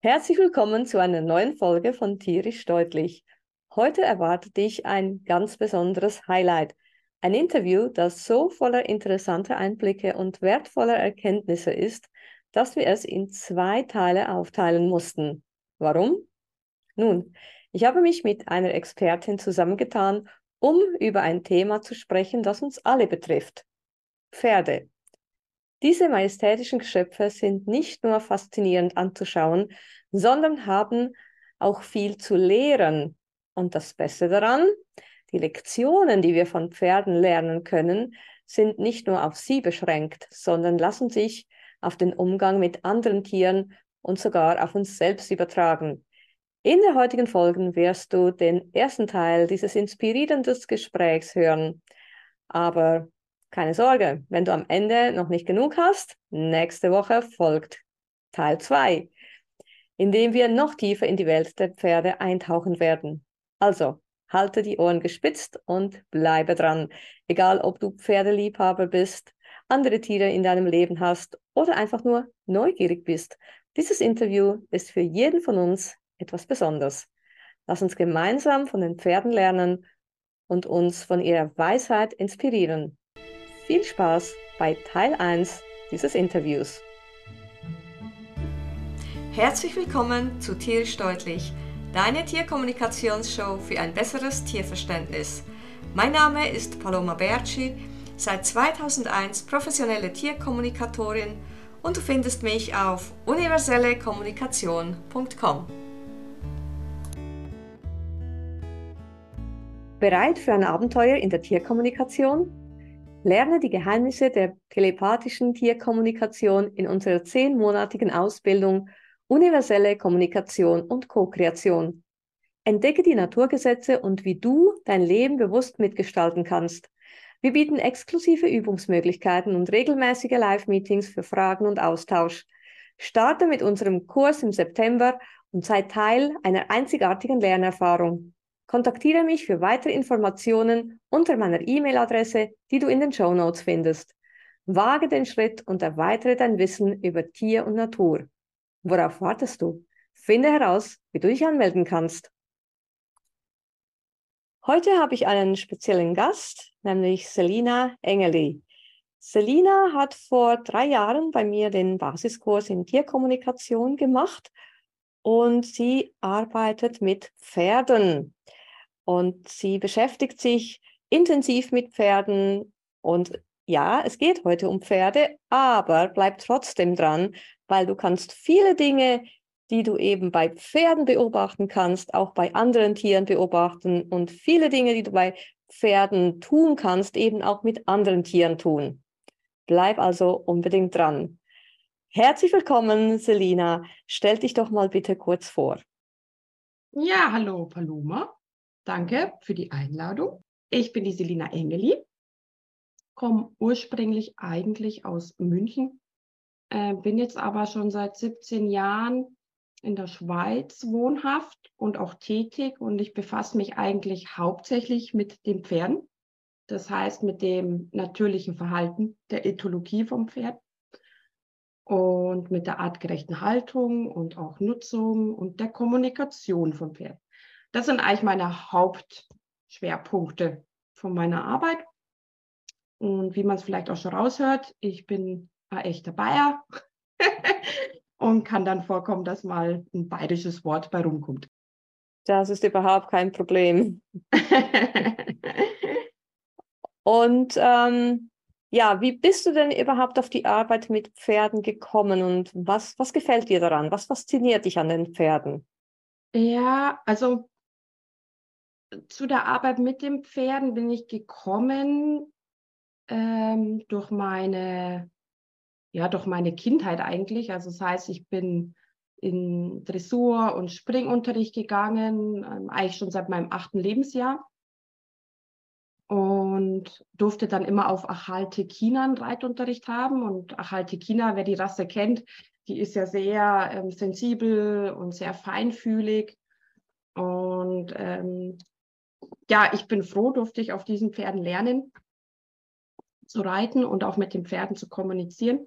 Herzlich willkommen zu einer neuen Folge von Tierisch Deutlich. Heute erwartet dich ein ganz besonderes Highlight. Ein Interview, das so voller interessanter Einblicke und wertvoller Erkenntnisse ist, dass wir es in zwei Teile aufteilen mussten. Warum? Nun, ich habe mich mit einer Expertin zusammengetan, um über ein Thema zu sprechen, das uns alle betrifft. Pferde. Diese majestätischen Geschöpfe sind nicht nur faszinierend anzuschauen, sondern haben auch viel zu lehren. Und das Beste daran, die Lektionen, die wir von Pferden lernen können, sind nicht nur auf sie beschränkt, sondern lassen sich auf den Umgang mit anderen Tieren und sogar auf uns selbst übertragen. In der heutigen Folge wirst du den ersten Teil dieses inspirierenden Gesprächs hören. Aber keine Sorge, wenn du am Ende noch nicht genug hast, nächste Woche folgt Teil 2, in dem wir noch tiefer in die Welt der Pferde eintauchen werden. Also, halte die Ohren gespitzt und bleibe dran. Egal, ob du Pferdeliebhaber bist, andere Tiere in deinem Leben hast oder einfach nur neugierig bist. Dieses Interview ist für jeden von uns etwas Besonderes. Lass uns gemeinsam von den Pferden lernen und uns von ihrer Weisheit inspirieren. Viel Spaß bei Teil 1 dieses Interviews. Herzlich willkommen zu Tierisch Deutlich, deine Tierkommunikationsshow für ein besseres Tierverständnis. Mein Name ist Paloma Berci, seit 2001 professionelle Tierkommunikatorin und du findest mich auf universellekommunikation.com. Bereit für ein Abenteuer in der Tierkommunikation? Lerne die Geheimnisse der telepathischen Tierkommunikation in unserer zehnmonatigen Ausbildung Universelle Kommunikation und Co-Kreation. Entdecke die Naturgesetze und wie du dein Leben bewusst mitgestalten kannst. Wir bieten exklusive Übungsmöglichkeiten und regelmäßige Live-Meetings für Fragen und Austausch. Starte mit unserem Kurs im September und sei Teil einer einzigartigen Lernerfahrung. Kontaktiere mich für weitere Informationen unter meiner E-Mail-Adresse, die du in den Show Notes findest. Wage den Schritt und erweitere dein Wissen über Tier und Natur. Worauf wartest du? Finde heraus, wie du dich anmelden kannst. Heute habe ich einen speziellen Gast, nämlich Selina Engeli. Selina hat vor drei Jahren bei mir den Basiskurs in Tierkommunikation gemacht und sie arbeitet mit Pferden. Und sie beschäftigt sich intensiv mit Pferden. Und ja, es geht heute um Pferde, aber bleib trotzdem dran, weil du kannst viele Dinge, die du eben bei Pferden beobachten kannst, auch bei anderen Tieren beobachten und viele Dinge, die du bei Pferden tun kannst, eben auch mit anderen Tieren tun. Bleib also unbedingt dran. Herzlich willkommen, Selina. Stell dich doch mal bitte kurz vor. Ja, hallo, Paloma. Danke für die Einladung. Ich bin die Selina Engeli, komme ursprünglich eigentlich aus München, äh, bin jetzt aber schon seit 17 Jahren in der Schweiz wohnhaft und auch tätig und ich befasse mich eigentlich hauptsächlich mit den Pferden, das heißt mit dem natürlichen Verhalten der Ethologie vom Pferd und mit der artgerechten Haltung und auch Nutzung und der Kommunikation vom Pferd. Das sind eigentlich meine Hauptschwerpunkte von meiner Arbeit. Und wie man es vielleicht auch schon raushört, ich bin ein echter Bayer und kann dann vorkommen, dass mal ein bayerisches Wort bei rumkommt. Das ist überhaupt kein Problem. und ähm, ja, wie bist du denn überhaupt auf die Arbeit mit Pferden gekommen und was, was gefällt dir daran? Was fasziniert dich an den Pferden? Ja, also zu der Arbeit mit den Pferden bin ich gekommen ähm, durch meine, ja, durch meine Kindheit eigentlich. Also das heißt, ich bin in Dressur- und Springunterricht gegangen, ähm, eigentlich schon seit meinem achten Lebensjahr. Und durfte dann immer auf Achaltekina einen Reitunterricht haben. Und Achaltekina, wer die Rasse kennt, die ist ja sehr ähm, sensibel und sehr feinfühlig. Und ähm, ja, ich bin froh, durfte ich auf diesen Pferden lernen zu reiten und auch mit den Pferden zu kommunizieren.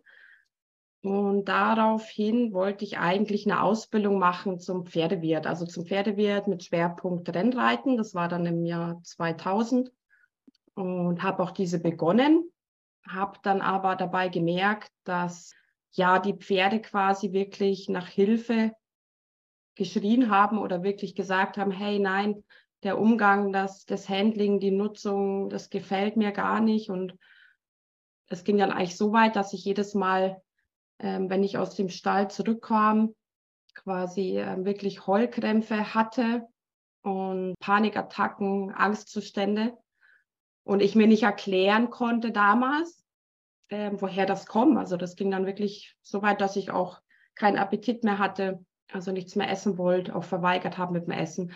Und daraufhin wollte ich eigentlich eine Ausbildung machen zum Pferdewirt, also zum Pferdewirt mit Schwerpunkt Rennreiten. Das war dann im Jahr 2000 und habe auch diese begonnen, habe dann aber dabei gemerkt, dass ja die Pferde quasi wirklich nach Hilfe geschrien haben oder wirklich gesagt haben, hey, nein, der Umgang, das, das Handling, die Nutzung, das gefällt mir gar nicht. Und es ging dann eigentlich so weit, dass ich jedes Mal, ähm, wenn ich aus dem Stall zurückkam, quasi äh, wirklich Heulkrämpfe hatte und Panikattacken, Angstzustände. Und ich mir nicht erklären konnte damals, äh, woher das kommt. Also das ging dann wirklich so weit, dass ich auch keinen Appetit mehr hatte, also nichts mehr essen wollte, auch verweigert habe mit dem Essen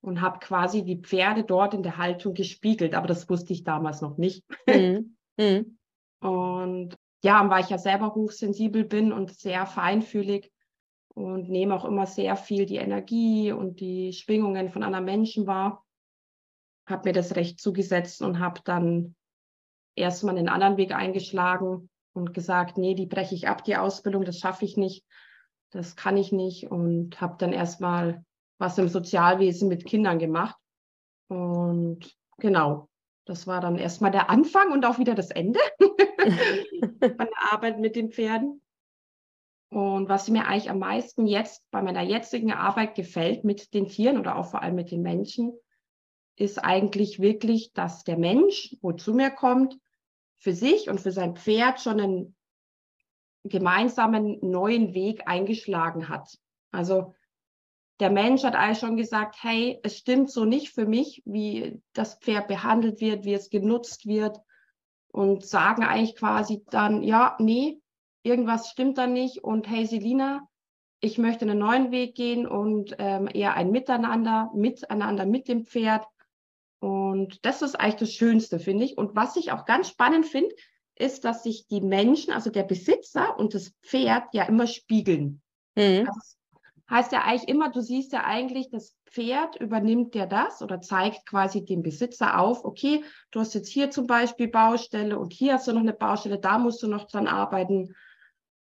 und habe quasi die Pferde dort in der Haltung gespiegelt. Aber das wusste ich damals noch nicht. Mhm. Mhm. Und ja, weil ich ja selber hochsensibel bin und sehr feinfühlig und nehme auch immer sehr viel die Energie und die Schwingungen von anderen Menschen wahr, habe mir das recht zugesetzt und habe dann erstmal einen anderen Weg eingeschlagen und gesagt, nee, die breche ich ab, die Ausbildung, das schaffe ich nicht, das kann ich nicht und habe dann erstmal was im Sozialwesen mit Kindern gemacht. Und genau, das war dann erstmal der Anfang und auch wieder das Ende von der Arbeit mit den Pferden. Und was mir eigentlich am meisten jetzt bei meiner jetzigen Arbeit gefällt mit den Tieren oder auch vor allem mit den Menschen, ist eigentlich wirklich, dass der Mensch, wo zu mir kommt, für sich und für sein Pferd schon einen gemeinsamen neuen Weg eingeschlagen hat. Also der Mensch hat eigentlich schon gesagt, hey, es stimmt so nicht für mich, wie das Pferd behandelt wird, wie es genutzt wird und sagen eigentlich quasi dann, ja, nee, irgendwas stimmt da nicht und hey, Selina, ich möchte einen neuen Weg gehen und ähm, eher ein Miteinander, miteinander mit dem Pferd. Und das ist eigentlich das Schönste, finde ich. Und was ich auch ganz spannend finde, ist, dass sich die Menschen, also der Besitzer und das Pferd ja immer spiegeln. Mhm. Also heißt ja eigentlich immer, du siehst ja eigentlich, das Pferd übernimmt dir das oder zeigt quasi dem Besitzer auf, okay, du hast jetzt hier zum Beispiel Baustelle und hier hast du noch eine Baustelle, da musst du noch dran arbeiten.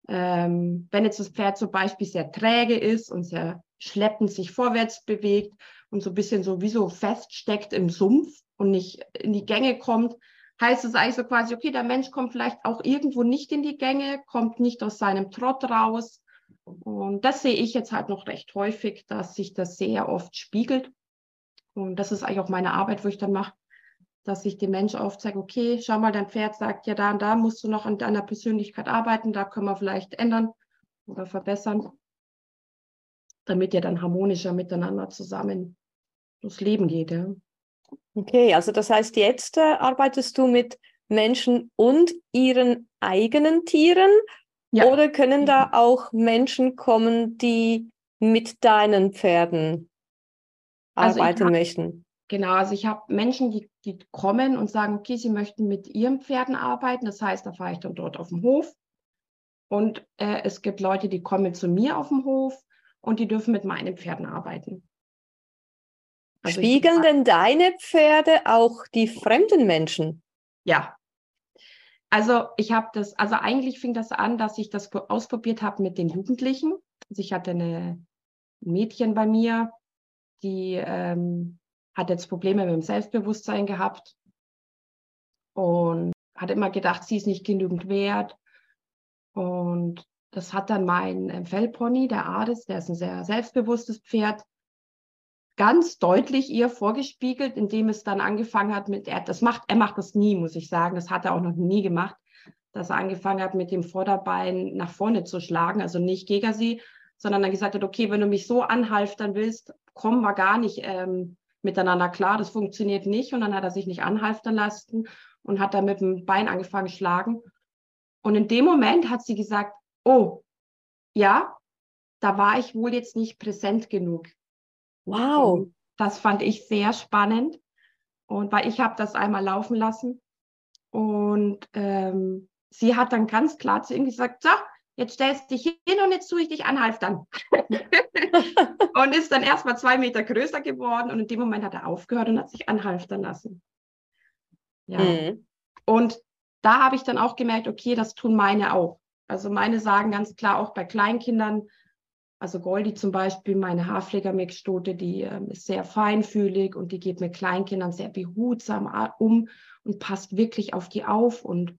Ähm, wenn jetzt das Pferd zum Beispiel sehr träge ist und sehr schleppend sich vorwärts bewegt und so ein bisschen so wie so feststeckt im Sumpf und nicht in die Gänge kommt, heißt es eigentlich so quasi, okay, der Mensch kommt vielleicht auch irgendwo nicht in die Gänge, kommt nicht aus seinem Trott raus, und das sehe ich jetzt halt noch recht häufig, dass sich das sehr oft spiegelt. Und das ist eigentlich auch meine Arbeit, wo ich dann mache, dass ich dem Menschen aufzeige, okay, schau mal, dein Pferd sagt, ja, da und da musst du noch an deiner Persönlichkeit arbeiten, da können wir vielleicht ändern oder verbessern, damit ihr dann harmonischer miteinander zusammen durchs Leben geht. Ja. Okay, also das heißt, jetzt äh, arbeitest du mit Menschen und ihren eigenen Tieren ja. Oder können da auch Menschen kommen, die mit deinen Pferden also arbeiten hab, möchten? Genau, also ich habe Menschen, die, die kommen und sagen, okay, sie möchten mit ihren Pferden arbeiten. Das heißt, da fahre ich dann dort auf dem Hof. Und äh, es gibt Leute, die kommen zu mir auf dem Hof und die dürfen mit meinen Pferden arbeiten. Also Spiegeln denn deine Pferde auch die fremden Menschen? Ja, also ich habe das, also eigentlich fing das an, dass ich das ausprobiert habe mit den Jugendlichen. Also ich hatte eine Mädchen bei mir, die ähm, hat jetzt Probleme mit dem Selbstbewusstsein gehabt und hat immer gedacht, sie ist nicht genügend wert. Und das hat dann mein äh, Fellpony, der Ades, der ist ein sehr selbstbewusstes Pferd, ganz deutlich ihr vorgespiegelt, indem es dann angefangen hat mit, er, das macht, er macht das nie, muss ich sagen, das hat er auch noch nie gemacht, dass er angefangen hat, mit dem Vorderbein nach vorne zu schlagen, also nicht gegen sie, sondern dann gesagt hat, okay, wenn du mich so anhalftern willst, kommen wir gar nicht ähm, miteinander klar, das funktioniert nicht. Und dann hat er sich nicht anhalftern lassen und hat dann mit dem Bein angefangen schlagen. Und in dem Moment hat sie gesagt, oh, ja, da war ich wohl jetzt nicht präsent genug. Wow. Und das fand ich sehr spannend. Und weil ich habe das einmal laufen lassen. Und ähm, sie hat dann ganz klar zu ihm gesagt, so, jetzt stellst du dich hin und jetzt tue ich dich anhalftern. und ist dann erst mal zwei Meter größer geworden. Und in dem Moment hat er aufgehört und hat sich anhalftern lassen. Ja. Mhm. Und da habe ich dann auch gemerkt, okay, das tun meine auch. Also meine sagen ganz klar auch bei Kleinkindern, also Goldi zum Beispiel, meine Haarpflegermixstote, die äh, ist sehr feinfühlig und die geht mit Kleinkindern sehr behutsam um und passt wirklich auf die auf. Und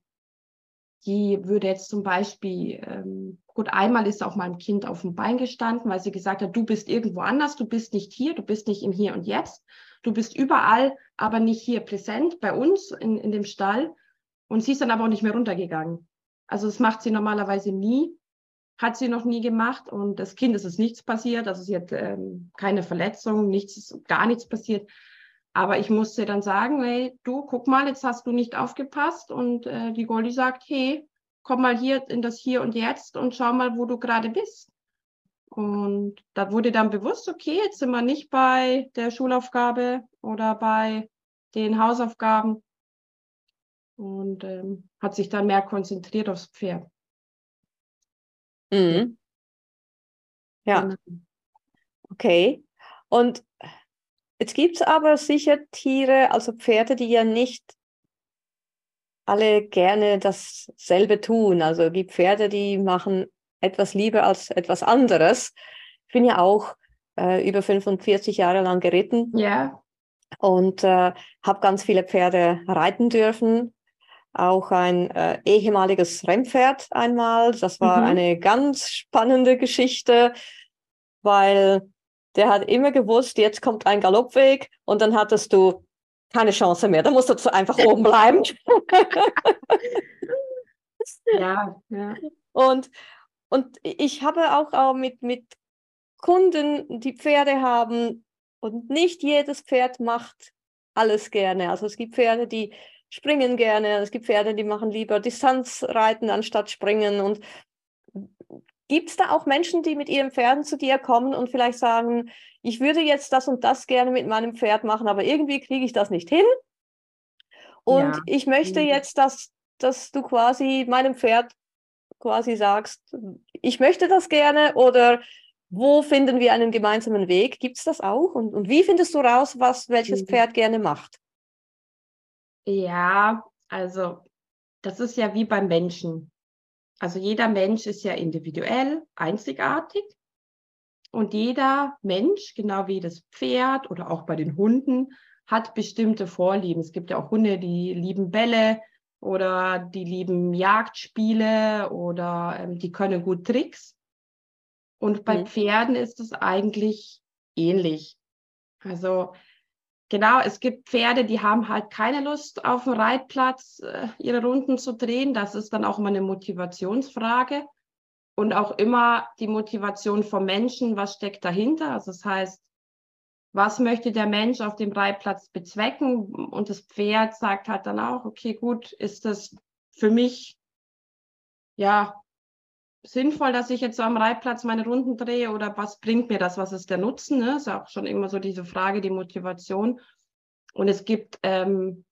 die würde jetzt zum Beispiel, ähm, gut, einmal ist auch meinem Kind auf dem Bein gestanden, weil sie gesagt hat, du bist irgendwo anders, du bist nicht hier, du bist nicht im Hier und Jetzt, du bist überall, aber nicht hier präsent bei uns in, in dem Stall. Und sie ist dann aber auch nicht mehr runtergegangen. Also das macht sie normalerweise nie, hat sie noch nie gemacht und das Kind ist es nichts passiert, also sie hat ähm, keine Verletzung, nichts, gar nichts passiert. Aber ich musste dann sagen, hey, du, guck mal, jetzt hast du nicht aufgepasst und äh, die Goldi sagt, hey, komm mal hier in das Hier und Jetzt und schau mal, wo du gerade bist. Und da wurde dann bewusst, okay, jetzt sind wir nicht bei der Schulaufgabe oder bei den Hausaufgaben, und ähm, hat sich dann mehr konzentriert aufs Pferd. Mhm. Ja. Genau. Okay. Und jetzt gibt es aber sicher Tiere, also Pferde, die ja nicht alle gerne dasselbe tun. Also es gibt Pferde, die machen etwas lieber als etwas anderes. Ich bin ja auch äh, über 45 Jahre lang geritten. Ja. Und äh, habe ganz viele Pferde reiten dürfen auch ein äh, ehemaliges Rennpferd einmal. Das war mhm. eine ganz spannende Geschichte, weil der hat immer gewusst, jetzt kommt ein Galoppweg und dann hattest du keine Chance mehr. Da musst du einfach oben bleiben. ja, ja. Und, und ich habe auch, auch mit, mit Kunden, die Pferde haben und nicht jedes Pferd macht alles gerne. Also es gibt Pferde, die springen gerne. Es gibt Pferde, die machen lieber Distanzreiten anstatt springen. Und gibt es da auch Menschen, die mit ihren Pferden zu dir kommen und vielleicht sagen, ich würde jetzt das und das gerne mit meinem Pferd machen, aber irgendwie kriege ich das nicht hin. Und ja. ich möchte mhm. jetzt, dass, dass du quasi meinem Pferd quasi sagst, ich möchte das gerne oder wo finden wir einen gemeinsamen Weg? Gibt es das auch? Und, und wie findest du raus, was welches mhm. Pferd gerne macht? Ja, also das ist ja wie beim Menschen. Also jeder Mensch ist ja individuell, einzigartig. Und jeder Mensch, genau wie das Pferd oder auch bei den Hunden, hat bestimmte Vorlieben. Es gibt ja auch Hunde, die lieben Bälle oder die lieben Jagdspiele oder ähm, die können gut Tricks. Und bei mhm. Pferden ist es eigentlich ähnlich. Also Genau, es gibt Pferde, die haben halt keine Lust auf dem Reitplatz äh, ihre Runden zu drehen. Das ist dann auch immer eine Motivationsfrage und auch immer die Motivation vom Menschen, was steckt dahinter. Also das heißt, was möchte der Mensch auf dem Reitplatz bezwecken? Und das Pferd sagt halt dann auch, okay, gut, ist das für mich ja sinnvoll, dass ich jetzt so am Reitplatz meine Runden drehe oder was bringt mir das? Was ist der Nutzen? Ne? Ist auch schon immer so diese Frage, die Motivation. Und es gibt ähm,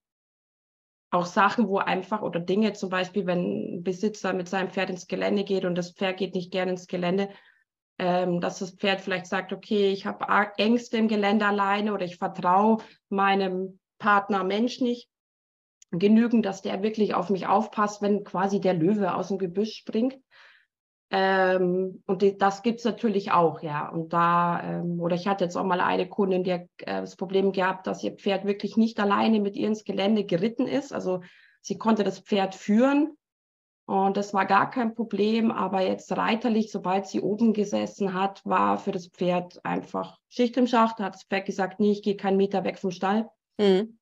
auch Sachen, wo einfach oder Dinge, zum Beispiel, wenn ein Besitzer mit seinem Pferd ins Gelände geht und das Pferd geht nicht gerne ins Gelände, ähm, dass das Pferd vielleicht sagt, okay, ich habe Ängste im Gelände alleine oder ich vertraue meinem Partner Mensch nicht genügend, dass der wirklich auf mich aufpasst, wenn quasi der Löwe aus dem Gebüsch springt. Ähm, und die, das gibt's natürlich auch, ja. Und da, ähm, oder ich hatte jetzt auch mal eine Kundin, die äh, das Problem gehabt, dass ihr Pferd wirklich nicht alleine mit ihr ins Gelände geritten ist. Also sie konnte das Pferd führen und das war gar kein Problem. Aber jetzt reiterlich, sobald sie oben gesessen hat, war für das Pferd einfach Schicht im Schacht. Da hat das Pferd gesagt, nee, ich gehe keinen Meter weg vom Stall. Mhm.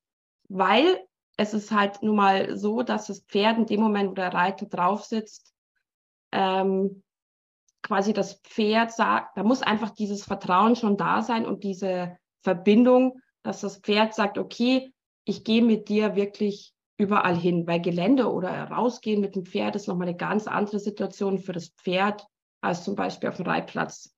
Weil es ist halt nun mal so, dass das Pferd in dem Moment, wo der Reiter drauf sitzt, ähm, quasi das Pferd sagt, da muss einfach dieses Vertrauen schon da sein und diese Verbindung, dass das Pferd sagt, okay, ich gehe mit dir wirklich überall hin, weil Gelände oder rausgehen mit dem Pferd ist nochmal eine ganz andere Situation für das Pferd als zum Beispiel auf dem Reitplatz.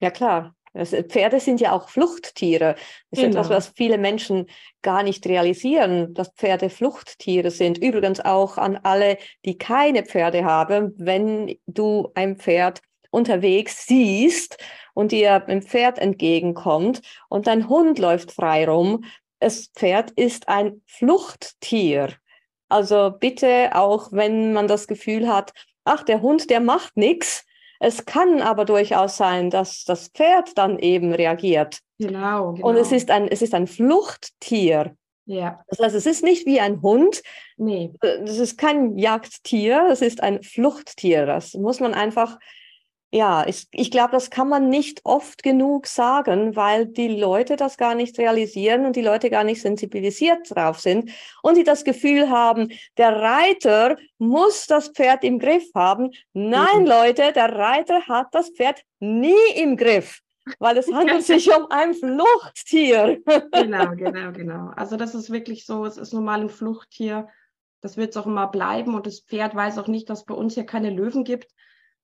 Ja klar, Pferde sind ja auch Fluchttiere. Das ist genau. etwas, was viele Menschen gar nicht realisieren, dass Pferde Fluchttiere sind. Übrigens auch an alle, die keine Pferde haben. Wenn du ein Pferd unterwegs siehst und dir ein Pferd entgegenkommt und dein Hund läuft frei rum, das Pferd ist ein Fluchttier. Also bitte auch, wenn man das Gefühl hat, ach, der Hund, der macht nichts. Es kann aber durchaus sein, dass das Pferd dann eben reagiert. Genau, genau. Und es ist ein, es ist ein Fluchttier. Ja. Das heißt, es ist nicht wie ein Hund. Nee. Das ist kein Jagdtier, es ist ein Fluchttier. Das muss man einfach ja, ich, ich glaube, das kann man nicht oft genug sagen, weil die Leute das gar nicht realisieren und die Leute gar nicht sensibilisiert drauf sind und die das Gefühl haben, der Reiter muss das Pferd im Griff haben. Nein, mhm. Leute, der Reiter hat das Pferd nie im Griff, weil es handelt sich um ein Fluchttier. genau, genau, genau. Also das ist wirklich so, es ist normal ein Fluchttier. Das wird es auch immer bleiben und das Pferd weiß auch nicht, dass es bei uns hier keine Löwen gibt.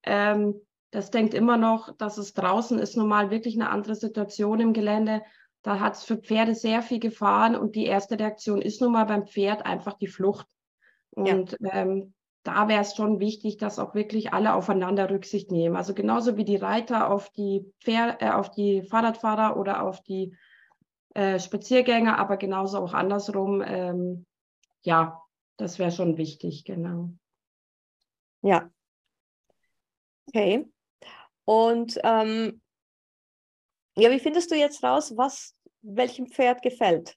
Ähm, das denkt immer noch, dass es draußen ist normal wirklich eine andere Situation im Gelände. Da hat es für Pferde sehr viel Gefahren und die erste Reaktion ist nun mal beim Pferd einfach die Flucht. Und ja. ähm, da wäre es schon wichtig, dass auch wirklich alle aufeinander Rücksicht nehmen. Also genauso wie die Reiter auf die, Pferd, äh, auf die Fahrradfahrer oder auf die äh, Spaziergänger, aber genauso auch andersrum. Ähm, ja, das wäre schon wichtig, genau. Ja. Okay. Und ähm, ja, wie findest du jetzt raus, was welchem Pferd gefällt?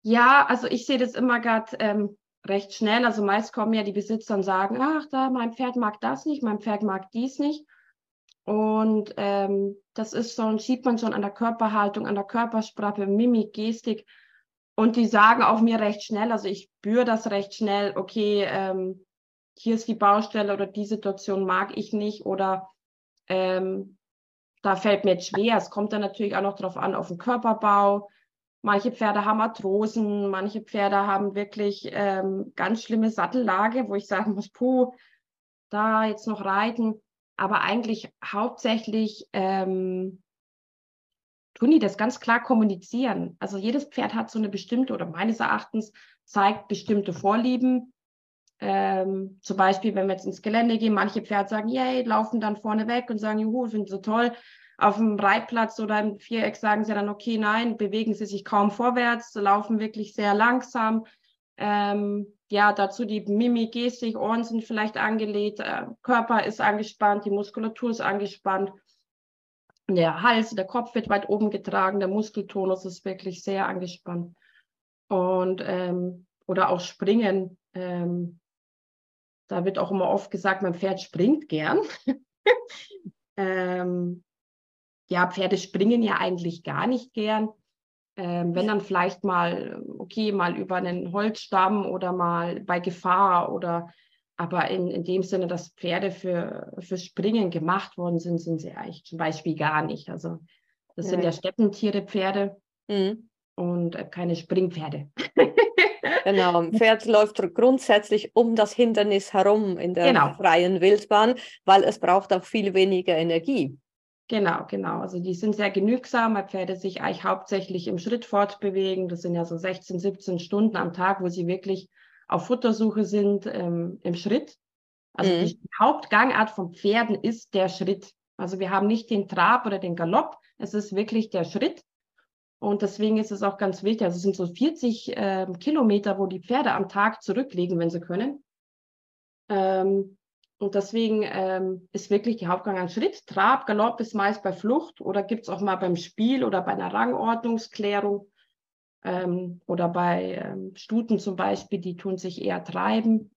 Ja, also ich sehe das immer gerade ähm, recht schnell. Also meist kommen ja die Besitzer und sagen, ach, da mein Pferd mag das nicht, mein Pferd mag dies nicht. Und ähm, das ist so, sieht man schon an der Körperhaltung, an der Körpersprache, Mimik, Gestik. Und die sagen auch mir recht schnell, also ich spüre das recht schnell, okay, ähm, hier ist die Baustelle oder die Situation mag ich nicht oder ähm, da fällt mir jetzt schwer. Es kommt dann natürlich auch noch darauf an, auf den Körperbau. Manche Pferde haben Arthrosen, manche Pferde haben wirklich ähm, ganz schlimme Sattellage, wo ich sagen muss, puh, da jetzt noch reiten. Aber eigentlich hauptsächlich ähm, tun die das ganz klar kommunizieren. Also jedes Pferd hat so eine bestimmte oder meines Erachtens zeigt bestimmte Vorlieben ähm, zum Beispiel, wenn wir jetzt ins Gelände gehen, manche Pferde sagen, yay, laufen dann vorne weg und sagen, juhu, finden so toll. Auf dem Reitplatz oder im Viereck sagen sie dann, okay, nein, bewegen sie sich kaum vorwärts, laufen wirklich sehr langsam. Ähm, ja, dazu die Mimik, Gestik, Ohren sind vielleicht angelegt, äh, Körper ist angespannt, die Muskulatur ist angespannt. Der Hals, der Kopf wird weit oben getragen, der Muskeltonus ist wirklich sehr angespannt. Und ähm, oder auch Springen. Ähm, da wird auch immer oft gesagt, mein Pferd springt gern. ähm, ja, Pferde springen ja eigentlich gar nicht gern. Ähm, wenn dann vielleicht mal, okay, mal über einen Holzstamm oder mal bei Gefahr oder aber in, in dem Sinne, dass Pferde für, für Springen gemacht worden sind, sind sie eigentlich zum Beispiel gar nicht. Also das ja. sind ja Steppentiere, Pferde mhm. und äh, keine Springpferde. Genau, ein Pferd läuft grundsätzlich um das Hindernis herum in der genau. freien Wildbahn, weil es braucht auch viel weniger Energie. Genau, genau. Also die sind sehr genügsam, weil Pferde sich eigentlich hauptsächlich im Schritt fortbewegen. Das sind ja so 16, 17 Stunden am Tag, wo sie wirklich auf Futtersuche sind ähm, im Schritt. Also mhm. die Hauptgangart von Pferden ist der Schritt. Also wir haben nicht den Trab oder den Galopp, es ist wirklich der Schritt. Und deswegen ist es auch ganz wichtig. Also es sind so 40 äh, Kilometer, wo die Pferde am Tag zurücklegen, wenn sie können. Ähm, und deswegen ähm, ist wirklich die Hauptgang ein Schritt. Trab, Galopp ist meist bei Flucht oder gibt es auch mal beim Spiel oder bei einer Rangordnungsklärung. Ähm, oder bei ähm, Stuten zum Beispiel, die tun sich eher treiben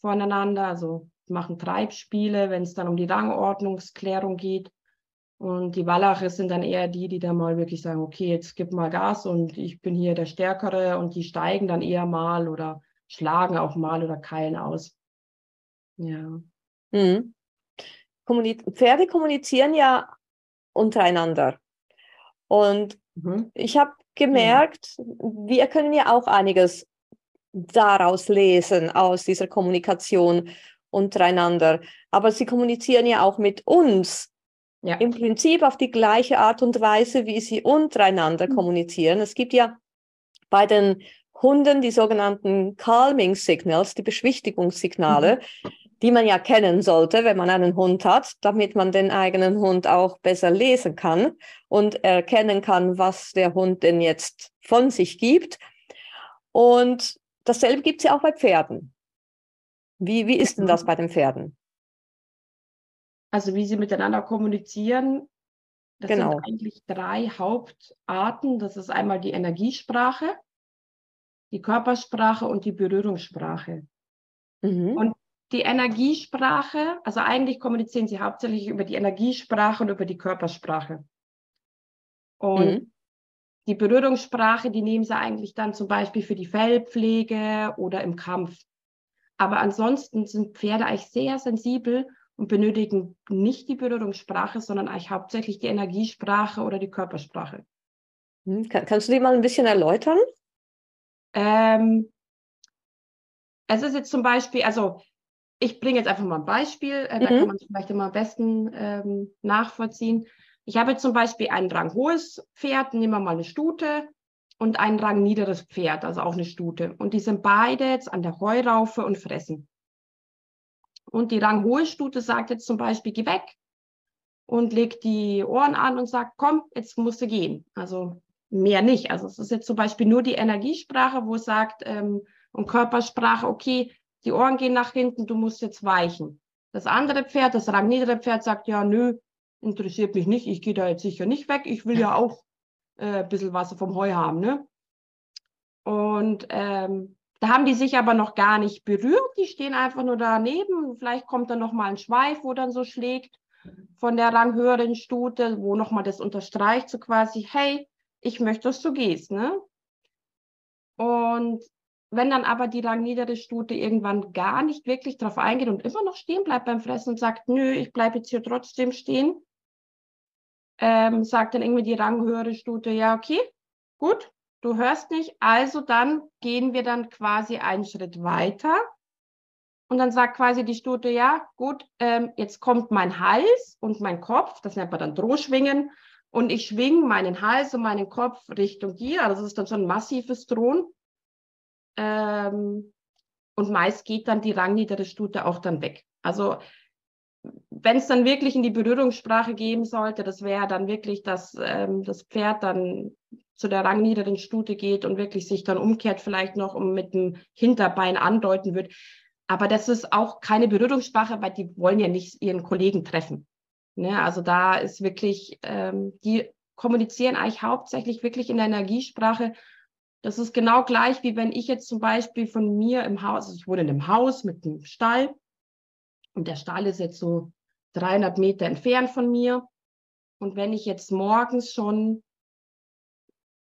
voneinander, also machen Treibspiele, wenn es dann um die Rangordnungsklärung geht. Und die Wallache sind dann eher die, die dann mal wirklich sagen, okay, jetzt gib mal Gas und ich bin hier der Stärkere und die steigen dann eher mal oder schlagen auch mal oder keilen aus. Ja. Mhm. Pferde kommunizieren ja untereinander. Und mhm. ich habe gemerkt, ja. wir können ja auch einiges daraus lesen, aus dieser Kommunikation untereinander. Aber sie kommunizieren ja auch mit uns ja. im Prinzip auf die gleiche Art und Weise, wie sie untereinander mhm. kommunizieren. Es gibt ja bei den Hunden die sogenannten Calming Signals, die Beschwichtigungssignale, mhm. die man ja kennen sollte, wenn man einen Hund hat, damit man den eigenen Hund auch besser lesen kann und erkennen kann, was der Hund denn jetzt von sich gibt. Und dasselbe gibt es ja auch bei Pferden. Wie, wie ist denn das Mhm. bei den Pferden? Also wie sie miteinander kommunizieren, das Genau. sind eigentlich drei Hauptarten. Das ist einmal die Energiesprache, die Körpersprache und die Berührungssprache. Mhm. Und die Energiesprache, also eigentlich kommunizieren sie hauptsächlich über die Energiesprache und über die Körpersprache. Und Mhm. die Berührungssprache, die nehmen sie eigentlich dann zum Beispiel für die Fellpflege oder im Kampf. Aber ansonsten sind Pferde eigentlich sehr sensibel und benötigen nicht die Berührungssprache, sondern eigentlich hauptsächlich die Energiesprache oder die Körpersprache. Mhm. Kann, kannst du die mal ein bisschen erläutern? Ähm, es ist jetzt zum Beispiel, also ich bringe jetzt einfach mal ein Beispiel, äh, da Mhm. kann man es vielleicht immer am besten ähm, nachvollziehen. Ich habe jetzt zum Beispiel ein ranghohes Pferd, nehmen wir mal eine Stute, und ein rangniederes Pferd, also auch eine Stute. Und die sind beide jetzt an der Heuraufe und fressen. Und die ranghohe Stute sagt jetzt zum Beispiel, geh weg und legt die Ohren an und sagt, komm, jetzt musst du gehen. Also mehr nicht. Also es ist jetzt zum Beispiel nur die Energiesprache, wo es sagt, ähm, und Körpersprache, okay, die Ohren gehen nach hinten, du musst jetzt weichen. Das andere Pferd, das rangniedere Pferd sagt, ja, nö, interessiert mich nicht, ich gehe da jetzt sicher nicht weg, ich will ja auch äh, ein bisschen was vom Heu haben, ne? Und ähm, da haben die sich aber noch gar nicht berührt, die stehen einfach nur daneben. Vielleicht kommt dann noch mal ein Schweif, wo dann so schlägt von der ranghöheren Stute, wo noch mal das unterstreicht, so quasi, hey, ich möchte, dass du gehst, ne? Und wenn dann aber die rangniedere Stute irgendwann gar nicht wirklich darauf eingeht und immer noch stehen bleibt beim Fressen und sagt, nö, ich bleibe jetzt hier trotzdem stehen, ähm, sagt dann irgendwie die ranghöhere Stute, ja, okay, gut, du hörst nicht, also dann gehen wir dann quasi einen Schritt weiter. Und dann sagt quasi die Stute, ja, gut, ähm, jetzt kommt mein Hals und mein Kopf, das nennt man dann Drohschwingen, und ich schwinge meinen Hals und meinen Kopf Richtung dir. Also das ist dann so ein massives Drohen. Ähm, und meist geht dann die rangniedere Stute auch dann weg. Also wenn es dann wirklich in die Berührungssprache geben sollte, das wäre dann wirklich, dass ähm, das Pferd dann zu der rangniederen Stute geht und wirklich sich dann umkehrt, vielleicht noch um mit dem Hinterbein andeuten wird. Aber das ist auch keine Berührungssprache, weil die wollen ja nicht ihren Kollegen treffen. Ne? Also da ist wirklich, ähm, die kommunizieren eigentlich hauptsächlich wirklich in der Energiesprache. Das ist genau gleich, wie wenn ich jetzt zum Beispiel von mir im Haus, also ich wohne in einem Haus mit einem Stall und der Stall ist jetzt so 300 Meter entfernt von mir. Und wenn ich jetzt morgens schon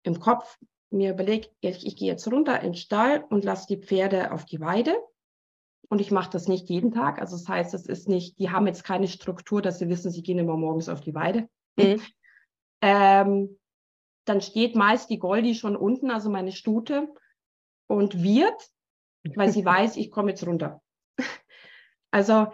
im Kopf mir überlege, ich, ich gehe jetzt runter in den Stall und lasse die Pferde auf die Weide. Und ich mache das nicht jeden Tag. Also das heißt, es ist nicht, die haben jetzt keine Struktur, dass sie wissen, sie gehen immer morgens auf die Weide. Mhm. Ähm, dann steht meist die Goldi schon unten, also meine Stute, und wird, weil sie weiß, ich komme jetzt runter. Also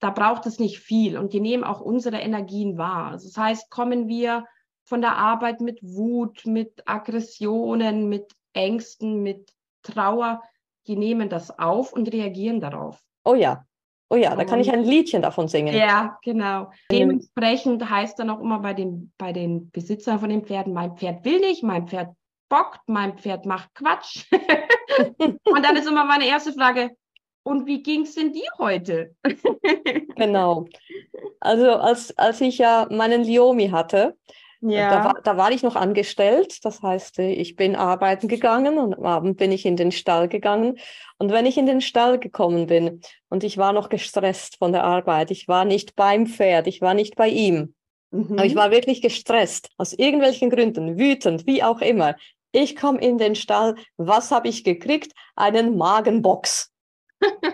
da braucht es nicht viel und die nehmen auch unsere Energien wahr. Also das heißt, kommen wir von der Arbeit mit Wut, mit Aggressionen, mit Ängsten, mit Trauer, die nehmen das auf und reagieren darauf. Oh ja, oh ja, da kann ich ein Liedchen davon singen. Ja, genau. Ähm, Dementsprechend heißt dann auch immer bei den, bei den Besitzern von den Pferden, mein Pferd will nicht, mein Pferd bockt, mein Pferd macht Quatsch. und dann ist immer meine erste Frage, und wie ging es denn dir heute? Genau. Also als, als ich ja meinen Liomi hatte, da, war, da war ich noch angestellt. Das heißt, äh, ich bin arbeiten gegangen und am Abend bin ich in den Stall gegangen. Und wenn ich in den Stall gekommen bin und ich war noch gestresst von der Arbeit, ich war nicht beim Pferd, ich war nicht bei ihm, Mhm. aber ich war wirklich gestresst, aus irgendwelchen Gründen, wütend, wie auch immer. Ich komme in den Stall, was habe ich gekriegt? Einen Magenbox.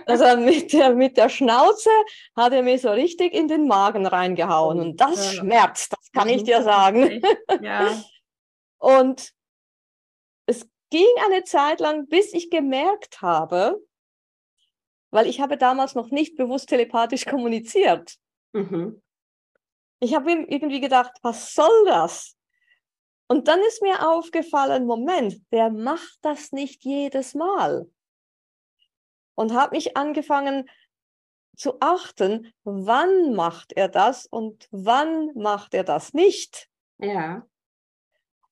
Also mit der, mit der Schnauze hat er mir so richtig in den Magen reingehauen. Und das ja. schmerzt, das kann ich Mhm. dir sagen. Ja. Und es ging eine Zeit lang, bis ich gemerkt habe, weil ich habe damals noch nicht bewusst telepathisch kommuniziert. Mhm. Ich habe ihm irgendwie gedacht, was soll das? Und dann ist mir aufgefallen, Moment, der macht das nicht jedes Mal. Und habe mich angefangen zu achten, wann macht er das und wann macht er das nicht. Ja.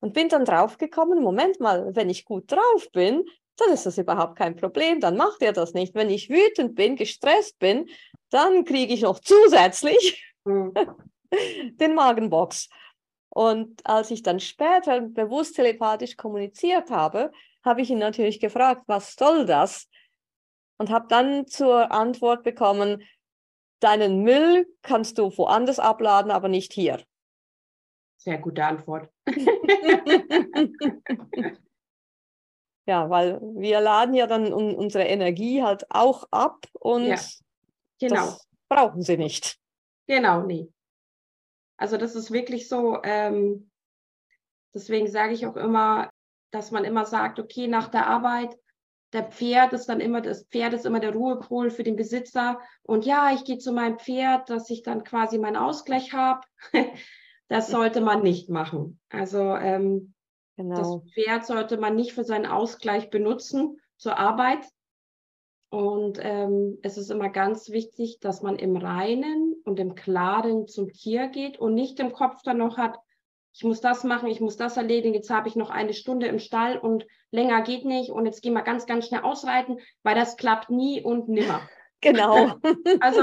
Und bin dann draufgekommen, Moment mal, wenn ich gut drauf bin, dann ist das überhaupt kein Problem, dann macht er das nicht. Wenn ich wütend bin, gestresst bin, dann kriege ich noch zusätzlich mhm. den Magenbox. Und als ich dann später bewusst telepathisch kommuniziert habe, habe ich ihn natürlich gefragt, was soll das? Und habe dann zur Antwort bekommen, deinen Müll kannst du woanders abladen, aber nicht hier. Sehr gute Antwort. ja, weil wir laden ja dann unsere Energie halt auch ab und ja, genau. das brauchen sie nicht. Genau, nee. Also das ist wirklich so, ähm, deswegen sage ich auch immer, dass man immer sagt, okay, nach der Arbeit, der Pferd ist dann immer, das Pferd ist immer der Ruhepol für den Besitzer. Und ja, ich gehe zu meinem Pferd, dass ich dann quasi meinen Ausgleich habe. das sollte man nicht machen. Also ähm, genau. das Pferd sollte man nicht für seinen Ausgleich benutzen zur Arbeit. Und ähm, es ist immer ganz wichtig, dass man im Reinen und im Klaren zum Tier geht und nicht im Kopf dann noch hat, ich muss das machen, ich muss das erledigen, jetzt habe ich noch eine Stunde im Stall und länger geht nicht und jetzt gehen wir ganz, ganz schnell ausreiten, weil das klappt nie und nimmer. Genau. also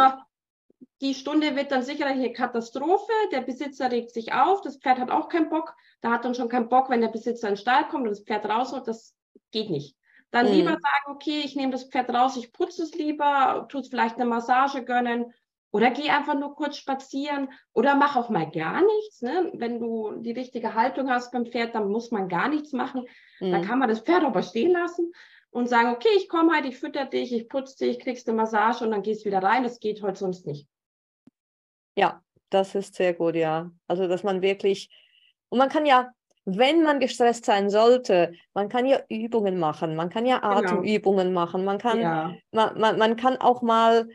die Stunde wird dann sicher eine Katastrophe, der Besitzer regt sich auf, das Pferd hat auch keinen Bock, da hat dann schon keinen Bock, wenn der Besitzer in den Stall kommt und das Pferd rausholt, das geht nicht. Dann mhm. lieber sagen, okay, ich nehme das Pferd raus, ich putze es lieber, tue es vielleicht eine Massage gönnen oder geh einfach nur kurz spazieren oder mach auch mal gar nichts. Ne? Wenn du die richtige Haltung hast beim Pferd, dann muss man gar nichts machen. Mhm. Dann kann man das Pferd aber stehen lassen und sagen, okay, ich komme halt, ich fütter dich, ich putze dich, kriegst eine Massage und dann gehst wieder rein. Das geht heute sonst nicht. Ja, das ist sehr gut, ja. Also, dass man wirklich, und man kann ja, wenn man gestresst sein sollte, man kann ja Übungen machen, man kann ja genau. Atemübungen genau. machen, man kann, ja. man, man, man kann auch mal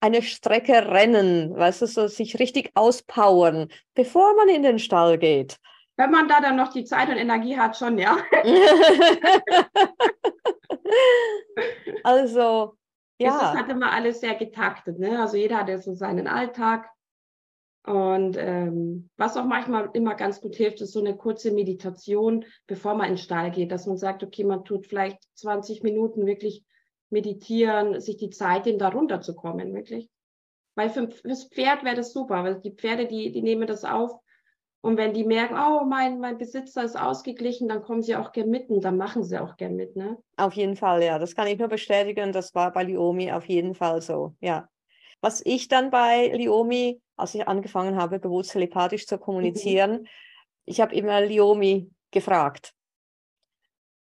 eine Strecke rennen, weißt du, so sich richtig auspowern, bevor man in den Stall geht. Wenn man da dann noch die Zeit und Energie hat, schon, ja. also, ja. Das ist halt immer alles sehr getaktet, ne? Also jeder hat ja so seinen Alltag. Und ähm, was auch manchmal immer ganz gut hilft, ist so eine kurze Meditation, bevor man in den Stall geht, dass man sagt, okay, man tut vielleicht 20 Minuten wirklich meditieren, sich die Zeit nehmen, da runterzukommen, wirklich. Weil für, fürs Pferd wäre das super, weil die Pferde, die, die nehmen das auf. Und wenn die merken, oh, mein, mein Besitzer ist ausgeglichen, dann kommen sie auch gern mit und dann machen sie auch gern mit, ne? Auf jeden Fall, ja. Das kann ich nur bestätigen. Das war bei Liomi auf jeden Fall so, ja. Was ich dann bei Liomi, als ich angefangen habe, bewusst telepathisch zu kommunizieren, mhm. ich habe immer Liomi gefragt,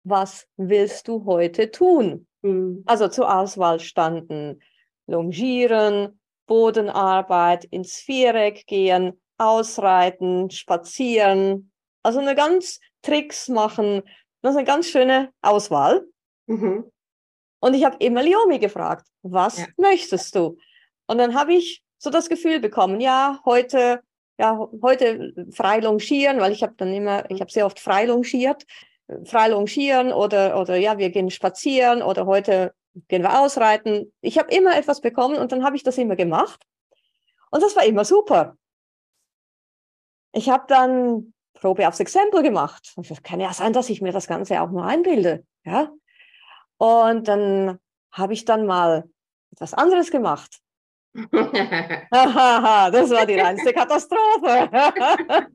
was willst du heute tun? Mhm. Also zur Auswahl standen Longieren, Bodenarbeit, ins Viereck gehen, ausreiten, spazieren. Also eine ganz Tricks machen. Das ist eine ganz schöne Auswahl. Mhm. Und ich habe immer Liomi gefragt, was ja. möchtest du? Und dann habe ich so das Gefühl bekommen, ja, heute, ja, heute frei longieren, weil ich habe dann immer, ich habe sehr oft frei longiert frei longieren oder, oder ja, wir gehen spazieren oder heute gehen wir ausreiten. Ich habe immer etwas bekommen und dann habe ich das immer gemacht. Und das war immer super. Ich habe dann Probe aufs Exempel gemacht. Es kann ja sein, dass ich mir das Ganze auch nur einbilde. Ja? Und dann habe ich dann mal etwas anderes gemacht. das war die reinste Katastrophe.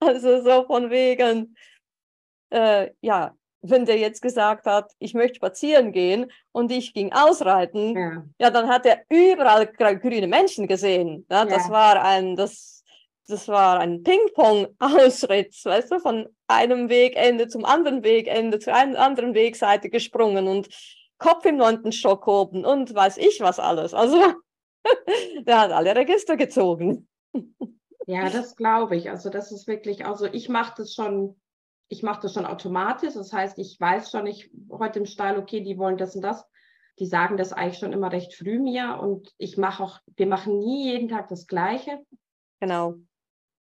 also so von wegen, äh, ja, wenn der jetzt gesagt hat, ich möchte spazieren gehen und ich ging ausreiten, ja, ja dann hat er überall grüne Menschen gesehen. Ja, das ja. war ein, das, das war ein Ping-Pong-Ausritt, weißt du, von einem Wegende zum anderen Wegende, zu einer anderen Wegseite gesprungen und Kopf im neunten Stock oben und weiß ich was alles. Also, der hat alle Register gezogen. Ja, das glaube ich. Also, das ist wirklich, also ich mache das schon ich mache das schon automatisch. Das heißt, ich weiß schon, ich heute im Stall, okay, die wollen das und das. Die sagen das eigentlich schon immer recht früh mir und ich mache auch, wir machen nie jeden Tag das Gleiche. Genau.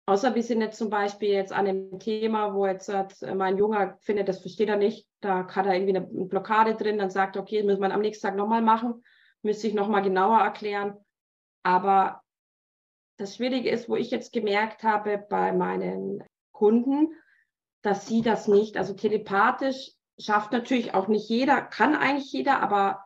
Außer wir sind jetzt zum Beispiel jetzt an einem Thema, wo jetzt äh, mein Junge findet, das versteht er nicht, da hat er irgendwie eine Blockade drin, dann sagt er, okay, das muss man am nächsten Tag nochmal machen, müsste ich nochmal genauer erklären. Aber das Schwierige ist, wo ich jetzt gemerkt habe bei meinen Kunden, dass sie das nicht, also telepathisch schafft natürlich auch nicht jeder, kann eigentlich jeder, aber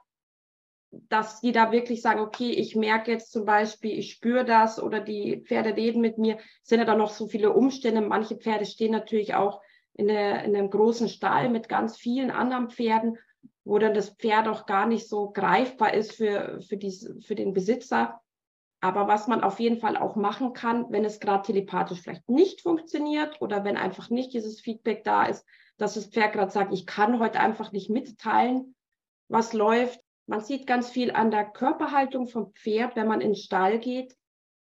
dass die da wirklich sagen, okay, ich merke jetzt zum Beispiel, ich spüre das oder die Pferde reden mit mir, sind ja dann noch so viele Umstände. Manche Pferde stehen natürlich auch in, eine, in einem großen Stall mit ganz vielen anderen Pferden, wo dann das Pferd auch gar nicht so greifbar ist für, für, die, für den Besitzer. Aber was man auf jeden Fall auch machen kann, wenn es gerade telepathisch vielleicht nicht funktioniert oder wenn einfach nicht dieses Feedback da ist, dass das Pferd gerade sagt, ich kann heute einfach nicht mitteilen, was läuft. Man sieht ganz viel an der Körperhaltung vom Pferd, wenn man in den Stall geht,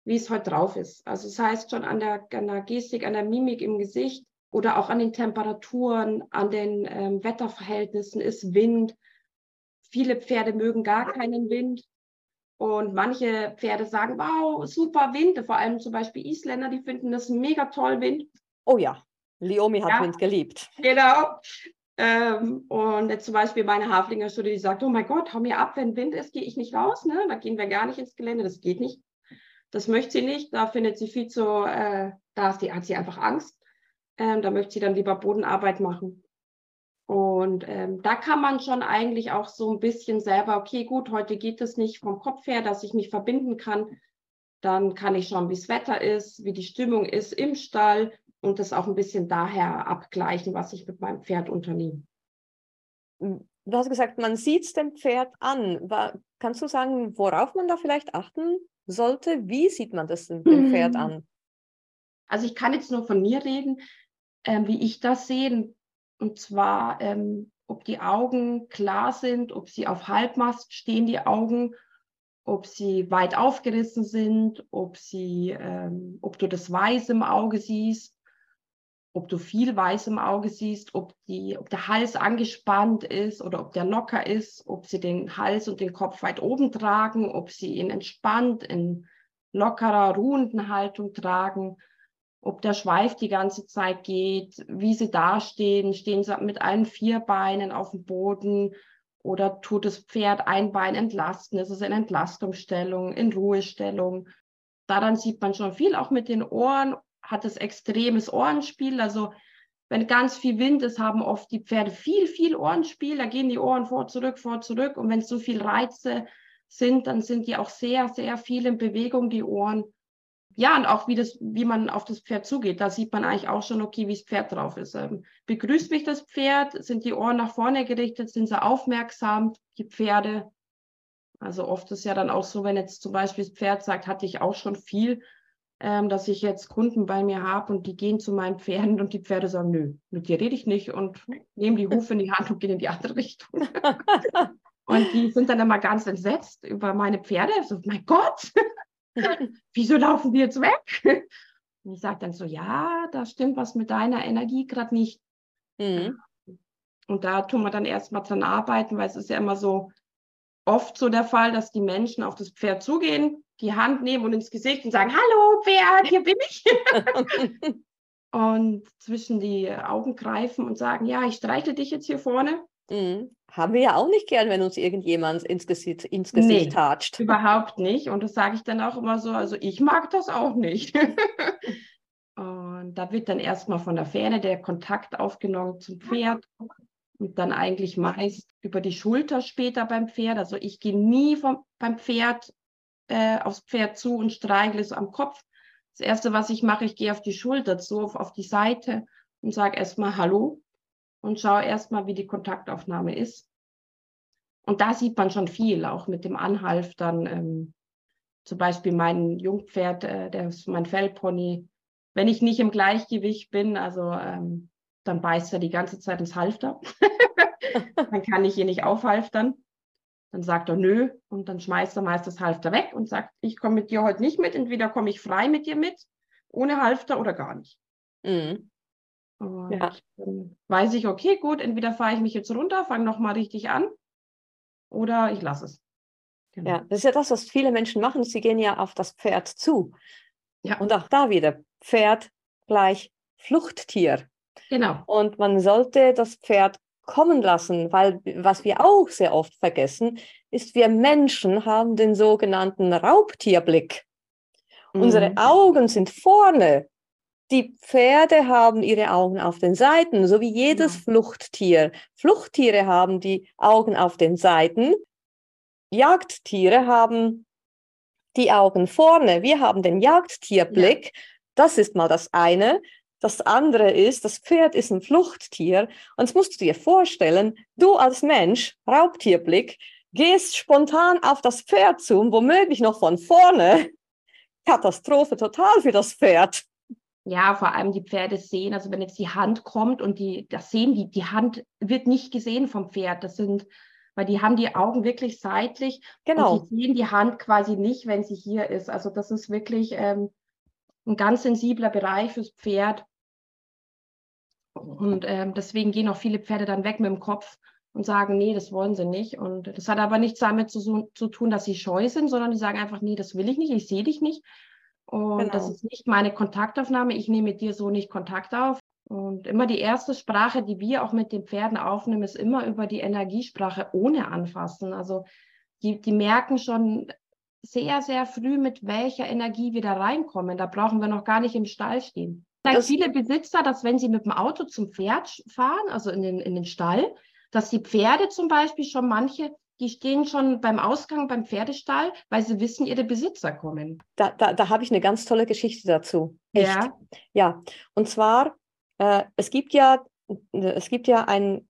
wie es heute drauf ist. Also das heißt schon an der, an der Gestik, an der Mimik im Gesicht oder auch an den Temperaturen, an den ähm, Wetterverhältnissen, ist Wind. Viele Pferde mögen gar keinen Wind. Und manche Pferde sagen, wow, super Wind. Vor allem zum Beispiel Isländer, die finden das mega toll Wind. Oh ja, Liomi hat ja, Wind geliebt. Genau. Ähm, und jetzt zum Beispiel meine Haflingerstudie, die sagt, oh mein Gott, hau mir ab, wenn Wind ist, gehe ich nicht raus. Ne? Da gehen wir gar nicht ins Gelände, das geht nicht. Das möchte sie nicht, da findet sie viel zu, äh, da die, hat sie einfach Angst. Ähm, da möchte sie dann lieber Bodenarbeit machen. Und ähm, da kann man schon eigentlich auch so ein bisschen selber, okay, gut, heute geht es nicht vom Kopf her, dass ich mich verbinden kann. Dann kann ich schauen, wie das Wetter ist, wie die Stimmung ist im Stall und das auch ein bisschen daher abgleichen, was ich mit meinem Pferd unternehme. Hm, du hast gesagt, man sieht es dem Pferd an. War, kannst du sagen, worauf man da vielleicht achten sollte? Wie sieht man das dem, dem Pferd an? Also ich kann jetzt nur von mir reden, äh, wie ich das sehe. Und zwar, ähm, ob die Augen klar sind, ob sie auf Halbmast stehen, die Augen, ob sie weit aufgerissen sind, ob sie, ähm, ob du das Weiß im Auge siehst, ob du viel weiß im Auge siehst, ob, die, ob der Hals angespannt ist oder ob der locker ist, ob sie den Hals und den Kopf weit oben tragen, ob sie ihn entspannt in lockerer, ruhenden Haltung tragen, ob der Schweif die ganze Zeit geht, wie sie dastehen, stehen sie mit allen vier Beinen auf dem Boden oder tut das Pferd ein Bein entlasten, ist es in Entlastungsstellung, in Ruhestellung. Daran sieht man schon viel, auch mit den Ohren hat es extremes Ohrenspiel. Also wenn ganz viel Wind ist, haben oft die Pferde viel, viel Ohrenspiel. Da gehen die Ohren vor, zurück, vor, zurück. Und wenn es so viel Reize sind, dann sind die auch sehr, sehr viel in Bewegung, die Ohren. Ja, und auch wie, das, wie man auf das Pferd zugeht. Da sieht man eigentlich auch schon, okay, wie das Pferd drauf ist. Ähm, begrüßt mich das Pferd? Sind die Ohren nach vorne gerichtet? Sind sie aufmerksam, die Pferde? Also oft ist ja dann auch so, wenn jetzt zum Beispiel das Pferd sagt, hatte ich auch schon viel, ähm, dass ich jetzt Kunden bei mir habe und die gehen zu meinen Pferden und die Pferde sagen, nö, mit dir rede ich nicht und nehmen die Hufe in die Hand und gehen in die andere Richtung. und die sind dann immer ganz entsetzt über meine Pferde. So, mein Gott, wieso laufen die jetzt weg? Und ich sage dann so, ja, da stimmt was mit deiner Energie gerade nicht. Mhm. Und da tun wir dann erstmal dran arbeiten, weil es ist ja immer so oft so der Fall, dass die Menschen auf das Pferd zugehen die Hand nehmen und ins Gesicht und sagen, hallo Pferd, hier bin ich. und zwischen die Augen greifen und sagen, ja, ich streiche dich jetzt hier vorne. Mhm. Haben wir ja auch nicht gern, wenn uns irgendjemand ins Gesicht, ins Gesicht nee, tatscht. Überhaupt nicht. Und das sage ich dann auch immer so, also ich mag das auch nicht. und da wird dann erstmal von der Ferne der Kontakt aufgenommen zum Pferd und dann eigentlich meist über die Schulter später beim Pferd. Also ich gehe nie vom, beim Pferd äh, aufs Pferd zu und streichle es am Kopf. Das Erste, was ich mache, ich gehe auf die Schulter zu, auf, auf die Seite und sage erstmal Hallo und schaue erstmal, wie die Kontaktaufnahme ist. Und da sieht man schon viel, auch mit dem Anhalf dann. Ähm, zum Beispiel mein Jungpferd, äh, der ist mein Fellpony. Wenn ich nicht im Gleichgewicht bin, also ähm, dann beißt er die ganze Zeit ins Halfter. dann kann ich ihn nicht aufhalftern. Dann sagt er nö und dann schmeißt er meist das Halfter weg und sagt, ich komme mit dir heute nicht mit, entweder komme ich frei mit dir mit, ohne Halfter oder gar nicht. Mhm. Und ja. dann weiß ich, okay, gut, entweder fahre ich mich jetzt runter, fange nochmal richtig an oder ich lasse es. Genau. Ja, das ist ja das, was viele Menschen machen. Sie gehen ja auf das Pferd zu. Ja. Und auch da wieder, Pferd gleich Fluchttier. Genau. Und man sollte das Pferd kommen lassen, weil was wir auch sehr oft vergessen, ist, wir Menschen haben den sogenannten Raubtierblick. Mhm. Unsere Augen sind vorne. Die Pferde haben ihre Augen auf den Seiten, so wie jedes Ja. Fluchttier. Fluchttiere haben die Augen auf den Seiten. Jagdtiere haben die Augen vorne. Wir haben den Jagdtierblick. Das ist mal das eine. Das andere ist, das Pferd ist ein Fluchttier. Und jetzt musst du dir vorstellen, du als Mensch, Raubtierblick, gehst spontan auf das Pferd zu, und womöglich noch von vorne. Katastrophe total für das Pferd. Ja, vor allem die Pferde sehen, also wenn jetzt die Hand kommt und die, das sehen die, die Hand wird nicht gesehen vom Pferd. Das sind, weil die haben die Augen wirklich seitlich Genau. und die sehen die Hand quasi nicht, wenn sie hier ist. Also das ist wirklich ähm, ein ganz sensibler Bereich fürs Pferd. Und ähm, deswegen gehen auch viele Pferde dann weg mit dem Kopf und sagen, nee, das wollen sie nicht. Und das hat aber nichts damit zu, zu tun, dass sie scheu sind, sondern die sagen einfach, nee, das will ich nicht, ich sehe dich nicht. Und das Genau. ist nicht meine Kontaktaufnahme, ich nehme mit dir so nicht Kontakt auf. Und immer die erste Sprache, die wir auch mit den Pferden aufnehmen, ist immer über die Energiesprache ohne Anfassen. Also die, die merken schon sehr, sehr früh, mit welcher Energie wir da reinkommen. Da brauchen wir noch gar nicht im Stall stehen. Das- viele Besitzer, dass wenn sie mit dem Auto zum Pferd fahren, also in den, in den Stall, dass die Pferde zum Beispiel schon manche, die stehen schon beim Ausgang beim Pferdestall, weil sie wissen, ihre Besitzer kommen. Da, da, da habe ich eine ganz tolle Geschichte dazu. Echt. Ja. Ja, und zwar, äh, es gibt ja, es gibt ja ein,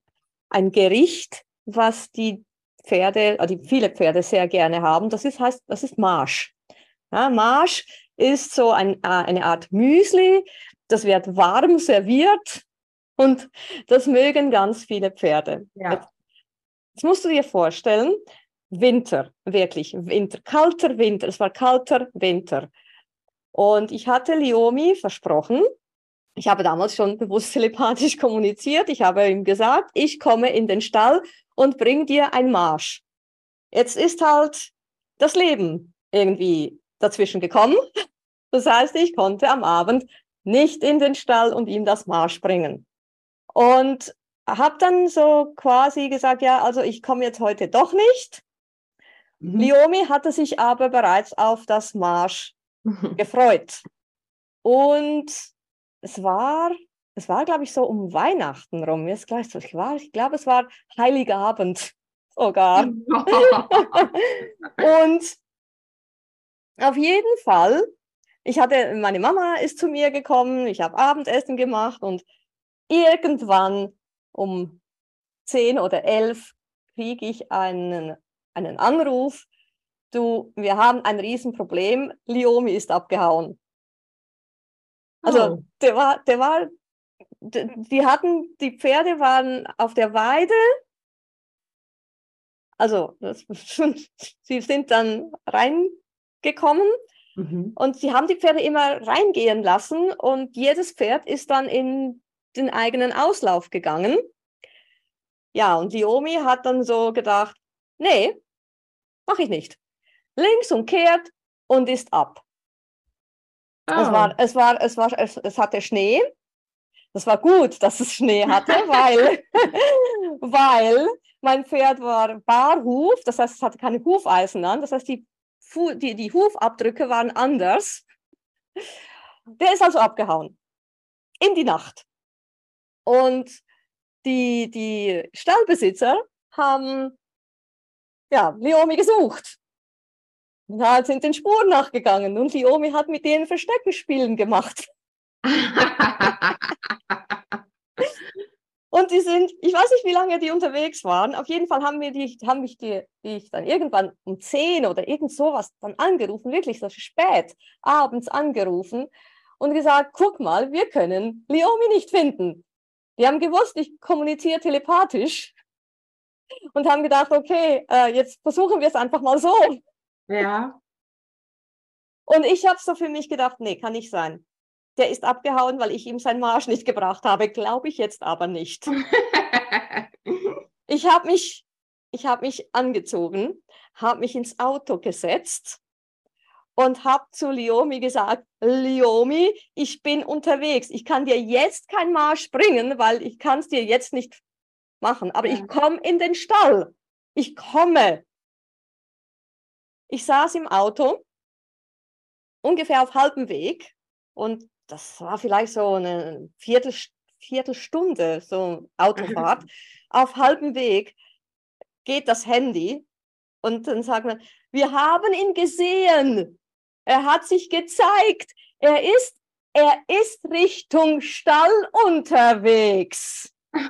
ein Gericht, was die Pferde, äh, die viele Pferde sehr gerne haben. Das ist, heißt, das ist Marsch. Ja, Marsch ist so ein, äh, eine Art Müsli, das wird warm serviert und das mögen ganz viele Pferde. Ja. Jetzt musst du dir vorstellen, Winter, wirklich Winter, kalter Winter, es war kalter Winter. Und ich hatte Liomi versprochen, ich habe damals schon bewusst telepathisch kommuniziert, ich habe ihm gesagt, ich komme in den Stall und bring dir ein Marsch. Jetzt ist halt das Leben irgendwie dazwischen gekommen. Das heißt, ich konnte am Abend nicht in den Stall und ihm das Marsch bringen. Und habe dann so quasi gesagt, ja, also ich komme jetzt heute doch nicht. Mhm. Liomi hatte sich aber bereits auf das Marsch gefreut. Und es war, es war, glaube ich, so um Weihnachten rum. Ist gleich so, ich, war, ich glaube, es war Heiligabend sogar. Und auf jeden Fall, ich hatte, meine Mama ist zu mir gekommen, ich habe Abendessen gemacht und irgendwann um 10 oder 11 kriege ich einen, einen Anruf. Du, wir haben ein Riesenproblem, Liomi ist abgehauen. Also Oh. der war, der war, die hatten, die Pferde waren auf der Weide. Also das, sie sind dann reingekommen Mhm. und sie haben die Pferde immer reingehen lassen und jedes Pferd ist dann in den eigenen Auslauf gegangen. Ja, und Liomi hat dann so gedacht, nee, mache ich nicht. Links umkehrt und ist ab. Es Oh. war, es war, es war, es, es hatte Schnee. Das war gut, dass es Schnee hatte, weil, weil mein Pferd war barhuf, das heißt, es hatte keine Hufeisen an, das heißt, die, die, die Hufabdrücke waren anders. Der ist also abgehauen. In die Nacht. Und die, die Stallbesitzer haben ja, Liomi gesucht. Ja, sind den Spuren nachgegangen und Liomi hat mit denen Versteckenspielen gemacht. Und die sind, ich weiß nicht, wie lange die unterwegs waren. Auf jeden Fall haben wir die, haben mich die, die ich dann irgendwann um 10 oder irgend sowas dann angerufen, wirklich so spät abends angerufen und gesagt, guck mal, wir können Liomi nicht finden. Die haben gewusst, ich kommuniziere telepathisch und haben gedacht, okay, äh, jetzt versuchen wir es einfach mal so. ja. Und ich habe so für mich gedacht, nee, kann nicht sein. Der ist abgehauen, weil ich ihm seinen Marsch nicht gebracht habe. Glaube ich jetzt aber nicht. Ich habe mich, ich habe mich angezogen, habe mich ins Auto gesetzt und habe zu Liomi gesagt, Liomi, ich bin unterwegs. Ich kann dir jetzt kein Marsch bringen, weil ich kann es dir jetzt nicht machen. Aber Ja. ich komme in den Stall. Ich komme. Ich saß im Auto ungefähr auf halbem Weg und das war vielleicht so eine Viertel, Viertelstunde, so Autofahrt. Auf halbem Weg geht das Handy und dann sagt man, wir haben ihn gesehen. Er hat sich gezeigt. Er ist, er ist Richtung Stall unterwegs.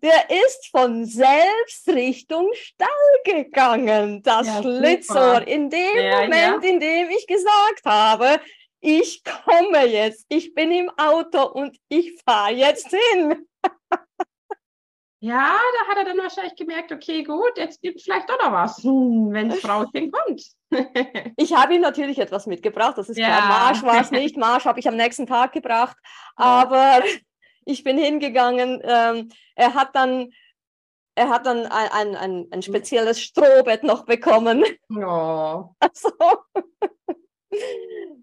Der ist von selbst Richtung Stall gegangen, das ja, Schlitzohr. In dem ja, Moment, ja. in dem ich gesagt habe, ich komme jetzt, ich bin im Auto und ich fahre jetzt hin. Ja, da hat er dann wahrscheinlich gemerkt, okay, gut, jetzt gibt es vielleicht doch noch was, hm, wenn das Frauchen kommt. ich habe ihm natürlich etwas mitgebracht, das ist ja. klar. Marsch war es nicht, Marsch habe ich am nächsten Tag gebracht, ja. aber ich bin hingegangen. Ähm, er hat dann, er hat dann ein, ein, ein, ein spezielles Strohbett noch bekommen. Ja. Also,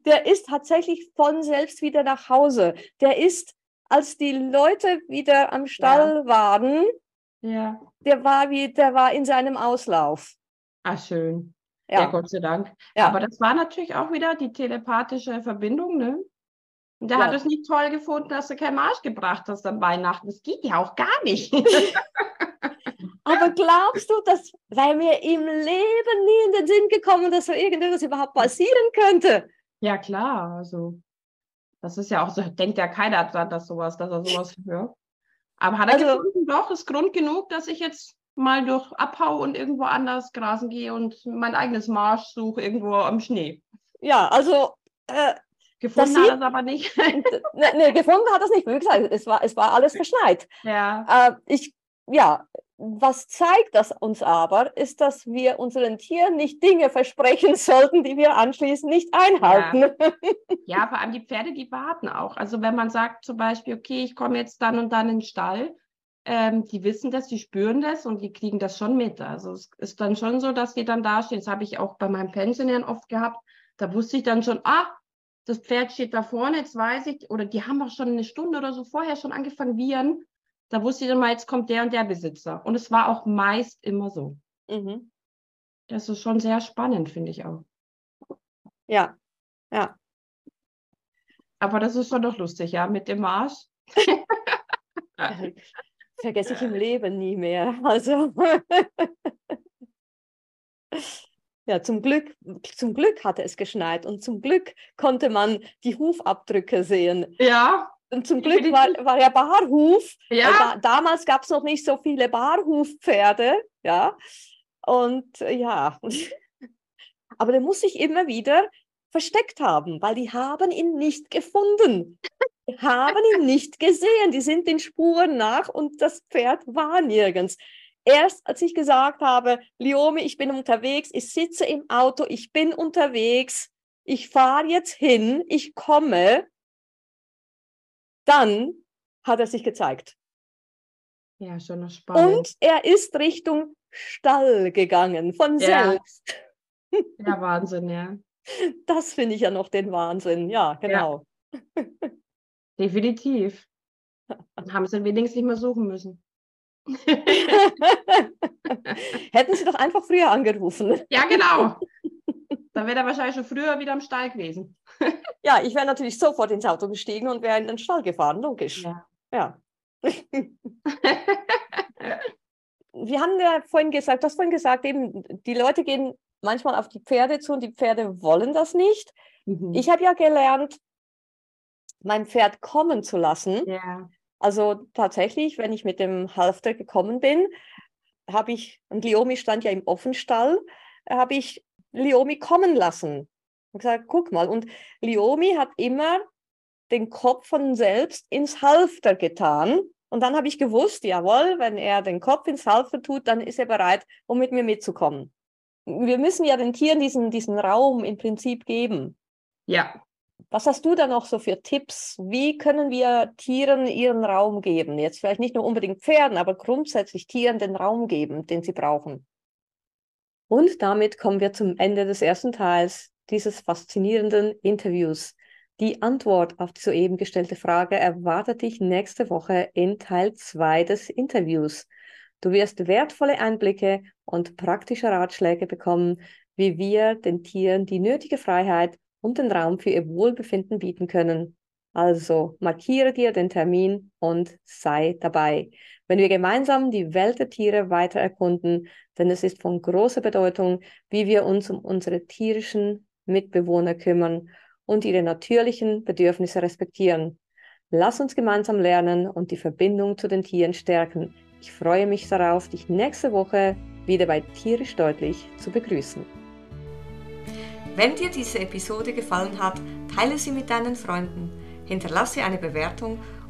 der ist tatsächlich von selbst wieder nach Hause. Der ist als die Leute wieder am Stall ja. waren, ja. der war wie, der war in seinem Auslauf. Ah, schön. Ja, ja Gott sei Dank. Ja. Aber das war natürlich auch wieder die telepathische Verbindung, ne? Und der ja. hat es nicht toll gefunden, dass du keinen Marsch gebracht hast an Weihnachten. Das geht ja auch gar nicht. Aber glaubst du, dass, weil mir im Leben nie in den Sinn gekommen, dass so irgendetwas überhaupt passieren könnte? Ja, klar. Also, das ist ja auch so, denkt ja keiner dran, dass sowas, dass er sowas hört. Aber hat er also, gefunden, doch, ist Grund genug, dass ich jetzt mal durch abhau und irgendwo anders grasen gehe und mein eigenes Marsch suche irgendwo am Schnee. Ja, also äh, gefunden hat er es aber nicht. nee, nee, gefunden hat er es nicht. Wie gesagt, es war, es war alles verschneit. Ja. Äh, ich, ja, was zeigt das uns aber, ist, dass wir unseren Tieren nicht Dinge versprechen sollten, die wir anschließend nicht einhalten. Ja. ja, vor allem die Pferde, die warten auch. Also wenn man sagt zum Beispiel, okay, ich komme jetzt dann und dann in den Stall, ähm, die wissen das, die spüren das und die kriegen das schon mit. Also es ist dann schon so, dass die dann dastehen. Das habe ich auch bei meinen Pensionären oft gehabt. Da wusste ich dann schon, ah, das Pferd steht da vorne, jetzt weiß ich, oder die haben auch schon eine Stunde oder so vorher schon angefangen, wieren da wusste ich dann mal, jetzt kommt der und der Besitzer. Und es war auch meist immer so. Mhm. Das ist schon sehr spannend, finde ich auch. Ja, ja. Aber das ist schon doch lustig, ja, mit dem Marsch. Vergesse ich im Leben nie mehr. Also. ja, zum Glück, zum Glück hatte es geschneit und zum Glück konnte man die Hufabdrücke sehen. Ja. Und zum Glück war, war ja Barhuf. Ja. Da, damals gab es noch nicht so viele Barhufpferde. Ja. Und äh, ja. Aber der muss sich immer wieder versteckt haben, weil die haben ihn nicht gefunden. Die haben ihn nicht gesehen. Die sind den Spuren nach und das Pferd war nirgends. Erst als ich gesagt habe, Liomi, ich bin unterwegs, ich sitze im Auto, ich bin unterwegs, ich fahre jetzt hin, ich komme, dann hat er sich gezeigt. Ja, schon noch spannend. Und er ist Richtung Stall gegangen, von ja. selbst. Ja, Wahnsinn, ja. Das finde ich ja noch den Wahnsinn, ja, genau. Ja. Definitiv. Dann haben sie wenigstens nicht mehr suchen müssen. Hätten sie doch einfach früher angerufen. Ja, genau. Dann wäre er wahrscheinlich schon früher wieder am Stall gewesen. ja, ich wäre natürlich sofort ins Auto gestiegen und wäre in den Stall gefahren, logisch. Ja. ja. Wir haben ja vorhin gesagt, du hast vorhin gesagt, eben, die Leute gehen manchmal auf die Pferde zu und die Pferde wollen das nicht. Mhm. Ich habe ja gelernt, mein Pferd kommen zu lassen. Ja. Also tatsächlich, wenn ich mit dem Halfter gekommen bin, habe ich, und Liomi stand ja im Offenstall, habe ich Liomi kommen lassen. Und gesagt, guck mal. Und Liomi hat immer den Kopf von selbst ins Halfter getan. Und dann habe ich gewusst, jawohl, wenn er den Kopf ins Halfter tut, dann ist er bereit, um mit mir mitzukommen. Wir müssen ja den Tieren diesen, diesen Raum im Prinzip geben. Ja. Was hast du da noch so für Tipps? Wie können wir Tieren ihren Raum geben? Jetzt vielleicht nicht nur unbedingt Pferden, aber grundsätzlich Tieren den Raum geben, den sie brauchen. Und damit kommen wir zum Ende des ersten Teils dieses faszinierenden Interviews. Die Antwort auf die soeben gestellte Frage erwartet dich nächste Woche in Teil 2 des Interviews. Du wirst wertvolle Einblicke und praktische Ratschläge bekommen, wie wir den Tieren die nötige Freiheit und den Raum für ihr Wohlbefinden bieten können. Also markiere dir den Termin und sei dabei, wenn wir gemeinsam die Welt der Tiere weiter erkunden, denn es ist von großer Bedeutung, wie wir uns um unsere tierischen Mitbewohner kümmern und ihre natürlichen Bedürfnisse respektieren. Lass uns gemeinsam lernen und die Verbindung zu den Tieren stärken. Ich freue mich darauf, dich nächste Woche wieder bei Tierisch Deutlich zu begrüßen. Wenn dir diese Episode gefallen hat, teile sie mit deinen Freunden, hinterlasse eine Bewertung